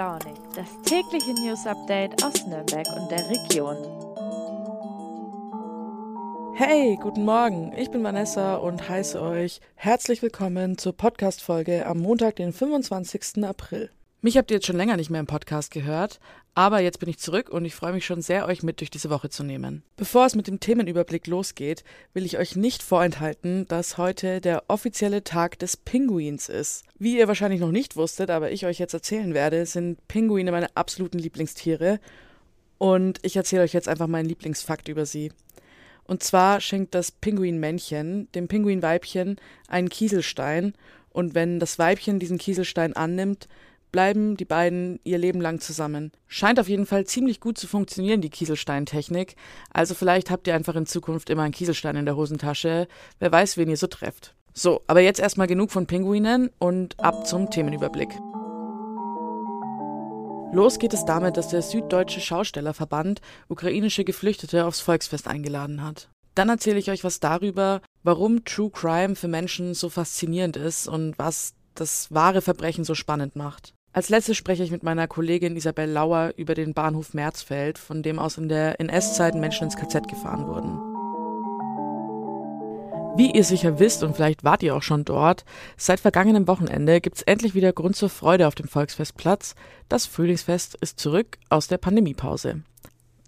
Launig, das tägliche News Update aus Nürnberg und der Region. Hey, guten Morgen. Ich bin Vanessa und heiße euch herzlich willkommen zur Podcast Folge am Montag, den 25. April. Mich habt ihr jetzt schon länger nicht mehr im Podcast gehört, aber jetzt bin ich zurück und ich freue mich schon sehr, euch mit durch diese Woche zu nehmen. Bevor es mit dem Themenüberblick losgeht, will ich euch nicht vorenthalten, dass heute der offizielle Tag des Pinguins ist. Wie ihr wahrscheinlich noch nicht wusstet, aber ich euch jetzt erzählen werde, sind Pinguine meine absoluten Lieblingstiere und ich erzähle euch jetzt einfach meinen Lieblingsfakt über sie. Und zwar schenkt das Pinguinmännchen dem Pinguinweibchen einen Kieselstein und wenn das Weibchen diesen Kieselstein annimmt, bleiben die beiden ihr Leben lang zusammen. Scheint auf jeden Fall ziemlich gut zu funktionieren, die Kieselsteintechnik. Also vielleicht habt ihr einfach in Zukunft immer einen Kieselstein in der Hosentasche. Wer weiß, wen ihr so trefft. So, aber jetzt erstmal genug von Pinguinen und ab zum Themenüberblick. Los geht es damit, dass der Süddeutsche Schaustellerverband ukrainische Geflüchtete aufs Volksfest eingeladen hat. Dann erzähle ich euch was darüber, warum True Crime für Menschen so faszinierend ist und was das wahre Verbrechen so spannend macht. Als letztes spreche ich mit meiner Kollegin Isabel Lauer über den Bahnhof Merzfeld, von dem aus in der NS-Zeit Menschen ins KZ gefahren wurden. Wie ihr sicher wisst, und vielleicht wart ihr auch schon dort, seit vergangenem Wochenende gibt's endlich wieder Grund zur Freude auf dem Volksfestplatz. Das Frühlingsfest ist zurück aus der Pandemiepause.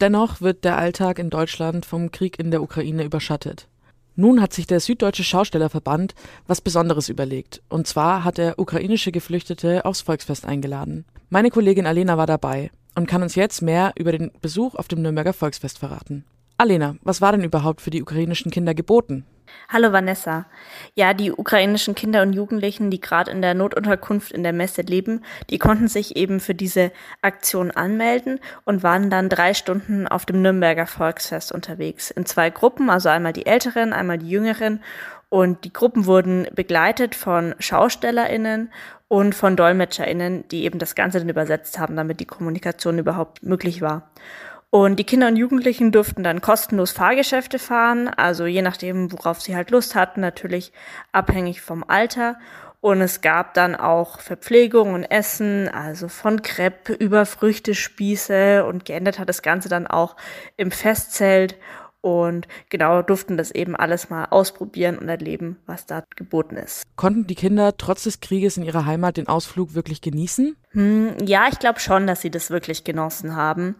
Dennoch wird der Alltag in Deutschland vom Krieg in der Ukraine überschattet. Nun hat sich der Süddeutsche Schaustellerverband was Besonderes überlegt. Und zwar hat er ukrainische Geflüchtete aufs Volksfest eingeladen. Meine Kollegin Alena war dabei und kann uns jetzt mehr über den Besuch auf dem Nürnberger Volksfest verraten. Alena, was war denn überhaupt für die ukrainischen Kinder geboten? Hallo Vanessa. Ja, die ukrainischen Kinder und Jugendlichen, die gerade in der Notunterkunft in der Messe leben, die konnten sich eben für diese Aktion anmelden und waren dann drei Stunden auf dem Nürnberger Volksfest unterwegs. In zwei Gruppen, also einmal die Älteren, einmal die Jüngeren. Und die Gruppen wurden begleitet von SchaustellerInnen und von DolmetscherInnen, die eben das Ganze dann übersetzt haben, damit die Kommunikation überhaupt möglich war. Und die Kinder und Jugendlichen durften dann kostenlos Fahrgeschäfte fahren, also je nachdem, worauf sie halt Lust hatten, natürlich abhängig vom Alter. Und es gab dann auch Verpflegung und Essen, also von Crepe über Früchtespieße. Und geendet hat das Ganze dann auch im Festzelt und genau durften das eben alles mal ausprobieren und erleben, was da geboten ist. Konnten die Kinder trotz des Krieges in ihrer Heimat den Ausflug wirklich genießen? Hm, ja, ich glaube schon, dass sie das wirklich genossen haben.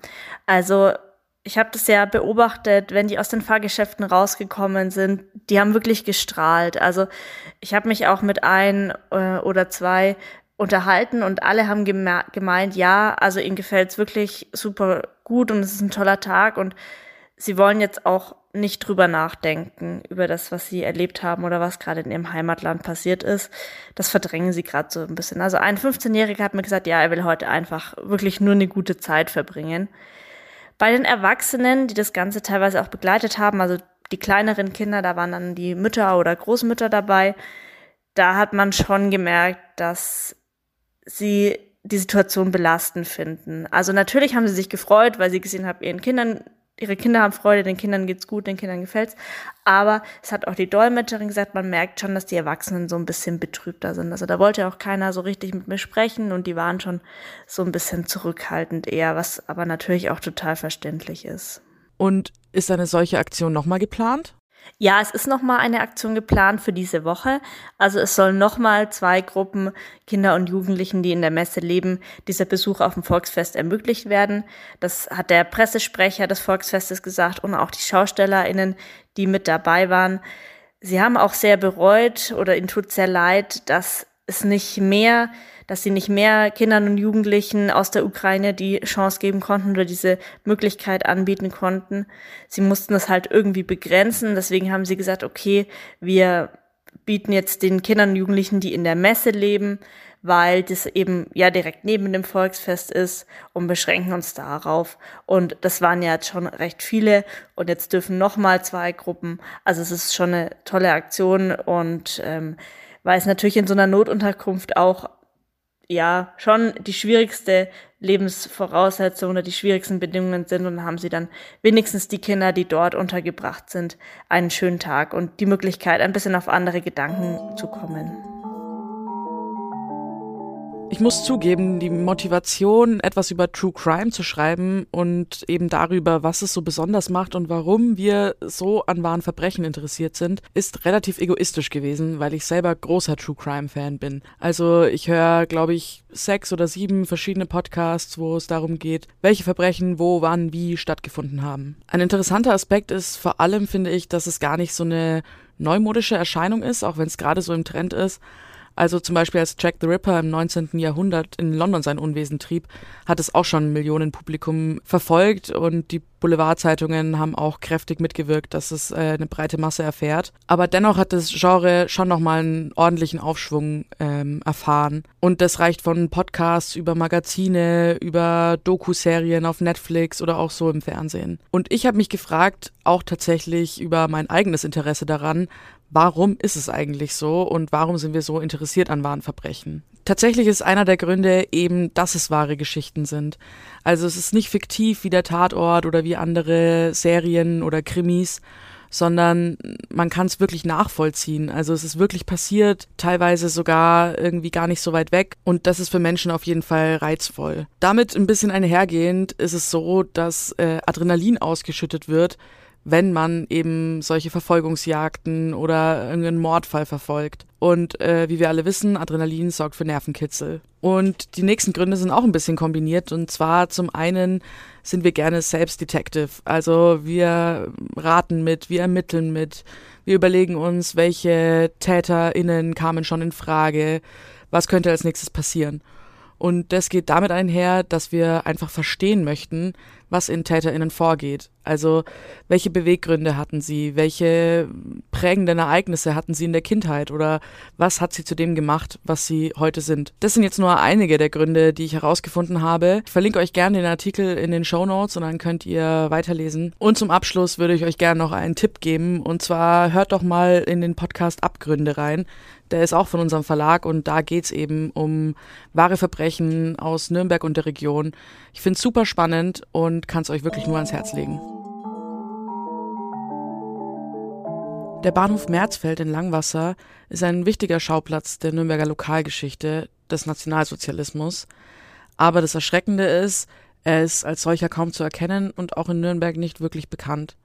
Also ich habe das ja beobachtet, wenn die aus den Fahrgeschäften rausgekommen sind, die haben wirklich gestrahlt. Also ich habe mich auch mit ein äh, oder zwei unterhalten und alle haben gemeint, ja, also ihnen gefällt's wirklich super gut und es ist ein toller Tag und sie wollen jetzt auch nicht drüber nachdenken, über das, was sie erlebt haben oder was gerade in ihrem Heimatland passiert ist. Das verdrängen sie gerade so ein bisschen. Also ein 15-Jähriger hat mir gesagt, ja, er will heute einfach wirklich nur eine gute Zeit verbringen. Bei den Erwachsenen, die das Ganze teilweise auch begleitet haben, also die kleineren Kinder, da waren dann die Mütter oder Großmütter dabei, da hat man schon gemerkt, dass sie die Situation belastend finden. Also natürlich haben sie sich gefreut, weil sie gesehen haben, ihren Kindern ihre Kinder haben Freude, den Kindern geht's gut, den Kindern gefällt's. Aber es hat auch die Dolmetscherin gesagt, man merkt schon, dass die Erwachsenen so ein bisschen betrübter sind. Also da wollte auch keiner so richtig mit mir sprechen und die waren schon so ein bisschen zurückhaltend eher, was aber natürlich auch total verständlich ist. Und ist eine solche Aktion nochmal geplant? Ja, es ist nochmal eine Aktion geplant für diese Woche. Also es sollen nochmal zwei Gruppen Kinder und Jugendlichen, die in der Messe leben, dieser Besuch auf dem Volksfest ermöglicht werden. Das hat der Pressesprecher des Volksfestes gesagt und auch die SchaustellerInnen, die mit dabei waren. Sie haben auch sehr bereut oder ihnen tut sehr leid, dass es nicht mehr dass sie nicht mehr Kindern und Jugendlichen aus der Ukraine die Chance geben konnten oder diese Möglichkeit anbieten konnten. Sie mussten das halt irgendwie begrenzen. Deswegen haben sie gesagt, okay, wir bieten jetzt den Kindern und Jugendlichen, die in der Messe leben, weil das eben ja direkt neben dem Volksfest ist und beschränken uns darauf. Und das waren ja jetzt schon recht viele und jetzt dürfen noch mal zwei Gruppen. Also es ist schon eine tolle Aktion und ähm, weil es natürlich in so einer Notunterkunft auch ja schon die schwierigste Lebensvoraussetzung oder die schwierigsten Bedingungen sind und haben sie dann wenigstens die Kinder, die dort untergebracht sind, einen schönen Tag und die Möglichkeit, ein bisschen auf andere Gedanken zu kommen. Ich muss zugeben, die Motivation, etwas über True Crime zu schreiben und eben darüber, was es so besonders macht und warum wir so an wahren Verbrechen interessiert sind, ist relativ egoistisch gewesen, weil ich selber großer True Crime Fan bin. Also ich höre, glaube ich, sechs oder sieben verschiedene Podcasts, wo es darum geht, welche Verbrechen wo, wann, wie stattgefunden haben. Ein interessanter Aspekt ist vor allem, finde ich, dass es gar nicht so eine neumodische Erscheinung ist, auch wenn es gerade so im Trend ist, also zum Beispiel als Jack the Ripper im 19. Jahrhundert in London sein Unwesen trieb, hat es auch schon Millionen Publikum verfolgt und die Boulevardzeitungen haben auch kräftig mitgewirkt, dass es äh, eine breite Masse erfährt. Aber dennoch hat das Genre schon nochmal einen ordentlichen Aufschwung ähm, erfahren. Und das reicht von Podcasts über Magazine, über Doku-Serien auf Netflix oder auch so im Fernsehen. Und ich habe mich gefragt, auch tatsächlich über mein eigenes Interesse daran, warum ist es eigentlich so und warum sind wir so interessiert an wahren Verbrechen? Tatsächlich ist einer der Gründe eben, dass es wahre Geschichten sind. Also es ist nicht fiktiv wie der Tatort oder wie andere Serien oder Krimis, sondern man kann es wirklich nachvollziehen. Also es ist wirklich passiert, teilweise sogar irgendwie gar nicht so weit weg und das ist für Menschen auf jeden Fall reizvoll. Damit ein bisschen einhergehend ist es so, dass äh, Adrenalin ausgeschüttet wird, wenn man eben solche Verfolgungsjagden oder irgendeinen Mordfall verfolgt. Und äh, wie wir alle wissen, Adrenalin sorgt für Nervenkitzel. Und die nächsten Gründe sind auch ein bisschen kombiniert. Und zwar zum einen sind wir gerne selbst Detective. Also wir raten mit, wir ermitteln mit, wir überlegen uns, welche TäterInnen kamen schon in Frage, was könnte als nächstes passieren. Und das geht damit einher, dass wir einfach verstehen möchten, was in TäterInnen vorgeht. Also welche Beweggründe hatten sie, welche prägenden Ereignisse hatten sie in der Kindheit oder was hat sie zu dem gemacht, was sie heute sind. Das sind jetzt nur einige der Gründe, die ich herausgefunden habe. Ich verlinke euch gerne den Artikel in den Show Notes und dann könnt ihr weiterlesen. Und zum Abschluss würde ich euch gerne noch einen Tipp geben und zwar hört doch mal in den Podcast Abgründe rein. Der ist auch von unserem Verlag und da geht's eben um wahre Verbrechen aus Nürnberg und der Region. Ich finde es super spannend und kann es euch wirklich nur ans Herz legen. Der Bahnhof Merzfeld in Langwasser ist ein wichtiger Schauplatz der Nürnberger Lokalgeschichte des Nationalsozialismus. Aber das Erschreckende ist, er ist als solcher kaum zu erkennen und auch in Nürnberg nicht wirklich bekannt.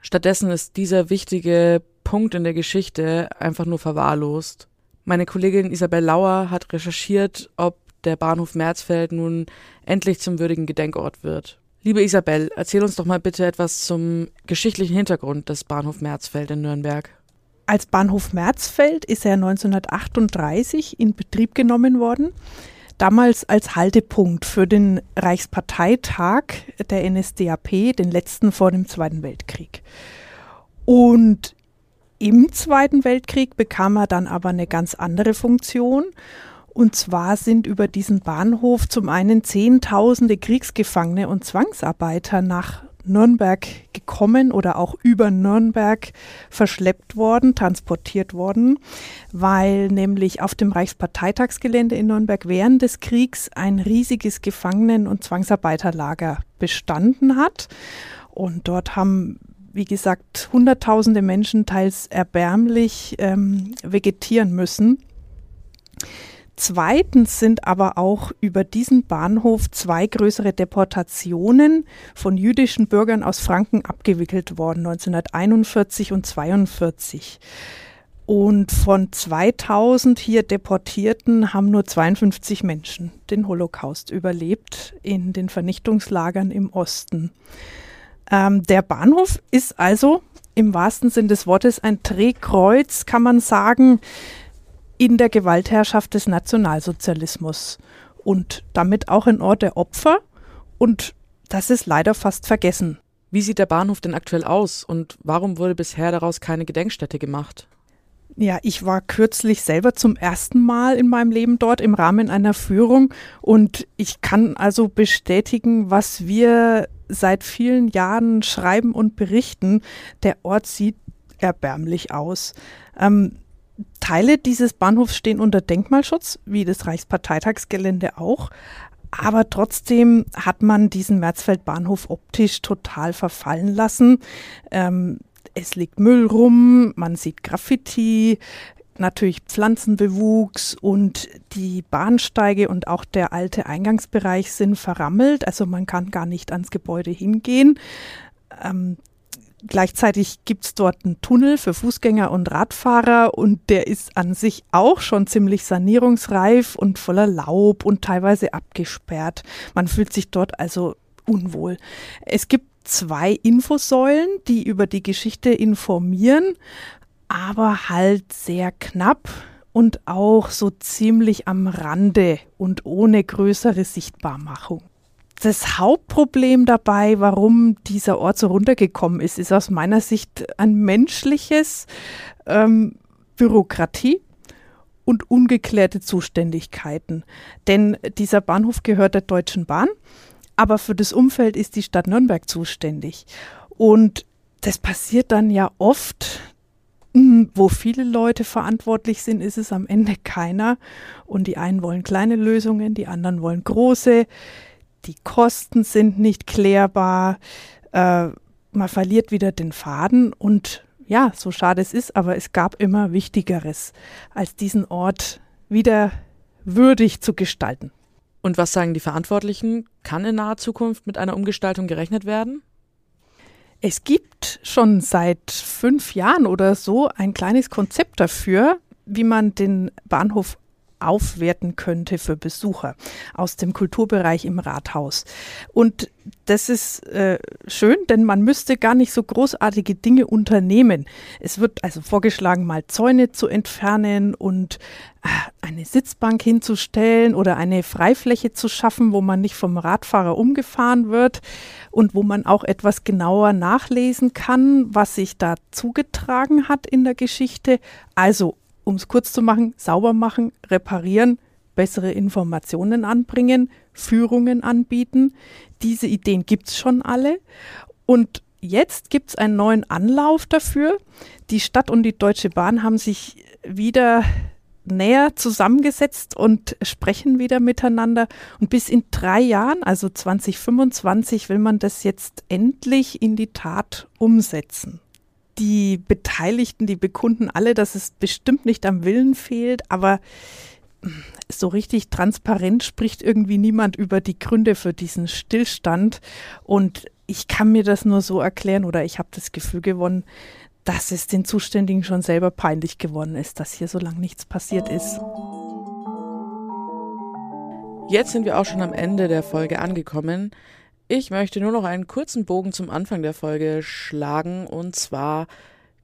Stattdessen ist dieser wichtige Punkt in der Geschichte einfach nur verwahrlost. Meine Kollegin Isabel Lauer hat recherchiert, ob der Bahnhof Merzfeld nun endlich zum würdigen Gedenkort wird. Liebe Isabel, erzähl uns doch mal bitte etwas zum geschichtlichen Hintergrund des Bahnhof Merzfeld in Nürnberg. Als Bahnhof Merzfeld ist er 1938 in Betrieb genommen worden, damals als Haltepunkt für den Reichsparteitag der NSDAP, den letzten vor dem Zweiten Weltkrieg. Und im Zweiten Weltkrieg bekam er dann aber eine ganz andere Funktion und zwar sind über diesen Bahnhof zum einen Zehntausende Kriegsgefangene und Zwangsarbeiter nach Nürnberg gekommen oder auch über Nürnberg verschleppt worden, transportiert worden, weil nämlich auf dem Reichsparteitagsgelände in Nürnberg während des Kriegs ein riesiges Gefangenen- und Zwangsarbeiterlager bestanden hat. Und dort haben wie gesagt, Hunderttausende Menschen teils erbärmlich ähm, vegetieren müssen. Zweitens sind aber auch über diesen Bahnhof zwei größere Deportationen von jüdischen Bürgern aus Franken abgewickelt worden, 1941 und 1942. Und von 2000 hier Deportierten haben nur 52 Menschen den Holocaust überlebt in den Vernichtungslagern im Osten. Ähm, der Bahnhof ist also im wahrsten Sinn des Wortes ein Drehkreuz, kann man sagen, in der Gewaltherrschaft des Nationalsozialismus und damit auch ein Ort der Opfer. Und das ist leider fast vergessen. Wie sieht der Bahnhof denn aktuell aus und warum wurde bisher daraus keine Gedenkstätte gemacht? Ja, ich war kürzlich selber zum ersten Mal in meinem Leben dort im Rahmen einer Führung und ich kann also bestätigen, was wir seit vielen Jahren schreiben und berichten. Der Ort sieht erbärmlich aus. Ähm, Teile dieses Bahnhofs stehen unter Denkmalschutz, wie das Reichsparteitagsgelände auch. Aber trotzdem hat man diesen Märzfeld-Bahnhof optisch total verfallen lassen. Ähm, es liegt Müll rum, man sieht Graffiti, natürlich Pflanzenbewuchs und die Bahnsteige und auch der alte Eingangsbereich sind verrammelt. Also man kann gar nicht ans Gebäude hingehen. Ähm, gleichzeitig gibt es dort einen Tunnel für Fußgänger und Radfahrer und der ist an sich auch schon ziemlich sanierungsreif und voller Laub und teilweise abgesperrt. Man fühlt sich dort also unwohl. Es gibt zwei Infosäulen, die über die Geschichte informieren, aber halt sehr knapp und auch so ziemlich am Rande und ohne größere Sichtbarmachung. Das Hauptproblem dabei, warum dieser Ort so runtergekommen ist, ist aus meiner Sicht ein menschliches ähm, Bürokratie und ungeklärte Zuständigkeiten. Denn dieser Bahnhof gehört der Deutschen Bahn aber für das Umfeld ist die Stadt Nürnberg zuständig. Und das passiert dann ja oft, wo viele Leute verantwortlich sind, ist es am Ende keiner. Und die einen wollen kleine Lösungen, die anderen wollen große. Die Kosten sind nicht klärbar. Äh, man verliert wieder den Faden. Und ja, so schade es ist, aber es gab immer Wichtigeres, als diesen Ort wieder würdig zu gestalten. Und was sagen die Verantwortlichen? Kann in naher Zukunft mit einer Umgestaltung gerechnet werden? Es gibt schon seit fünf Jahren oder so ein kleines Konzept dafür, wie man den Bahnhof aufwerten könnte für Besucher aus dem Kulturbereich im Rathaus. Und das ist äh, schön, denn man müsste gar nicht so großartige Dinge unternehmen. Es wird also vorgeschlagen, mal Zäune zu entfernen und äh, eine Sitzbank hinzustellen oder eine Freifläche zu schaffen, wo man nicht vom Radfahrer umgefahren wird und wo man auch etwas genauer nachlesen kann, was sich da zugetragen hat in der Geschichte. Also um es kurz zu machen, sauber machen, reparieren, bessere Informationen anbringen, Führungen anbieten. Diese Ideen gibt es schon alle. Und jetzt gibt es einen neuen Anlauf dafür. Die Stadt und die Deutsche Bahn haben sich wieder näher zusammengesetzt und sprechen wieder miteinander. Und bis in drei Jahren, also 2025, will man das jetzt endlich in die Tat umsetzen die Beteiligten, die bekunden alle, dass es bestimmt nicht am Willen fehlt, aber so richtig transparent spricht irgendwie niemand über die Gründe für diesen Stillstand. Und ich kann mir das nur so erklären oder ich habe das Gefühl gewonnen, dass es den Zuständigen schon selber peinlich geworden ist, dass hier so lange nichts passiert ist. Jetzt sind wir auch schon am Ende der Folge angekommen. Ich möchte nur noch einen kurzen Bogen zum Anfang der Folge schlagen und zwar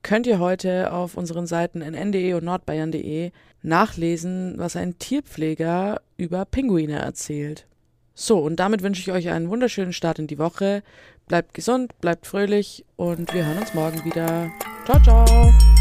könnt ihr heute auf unseren Seiten nn.de und nordbayern.de nachlesen, was ein Tierpfleger über Pinguine erzählt. So, und damit wünsche ich euch einen wunderschönen Start in die Woche. Bleibt gesund, bleibt fröhlich und wir hören uns morgen wieder. Ciao, ciao!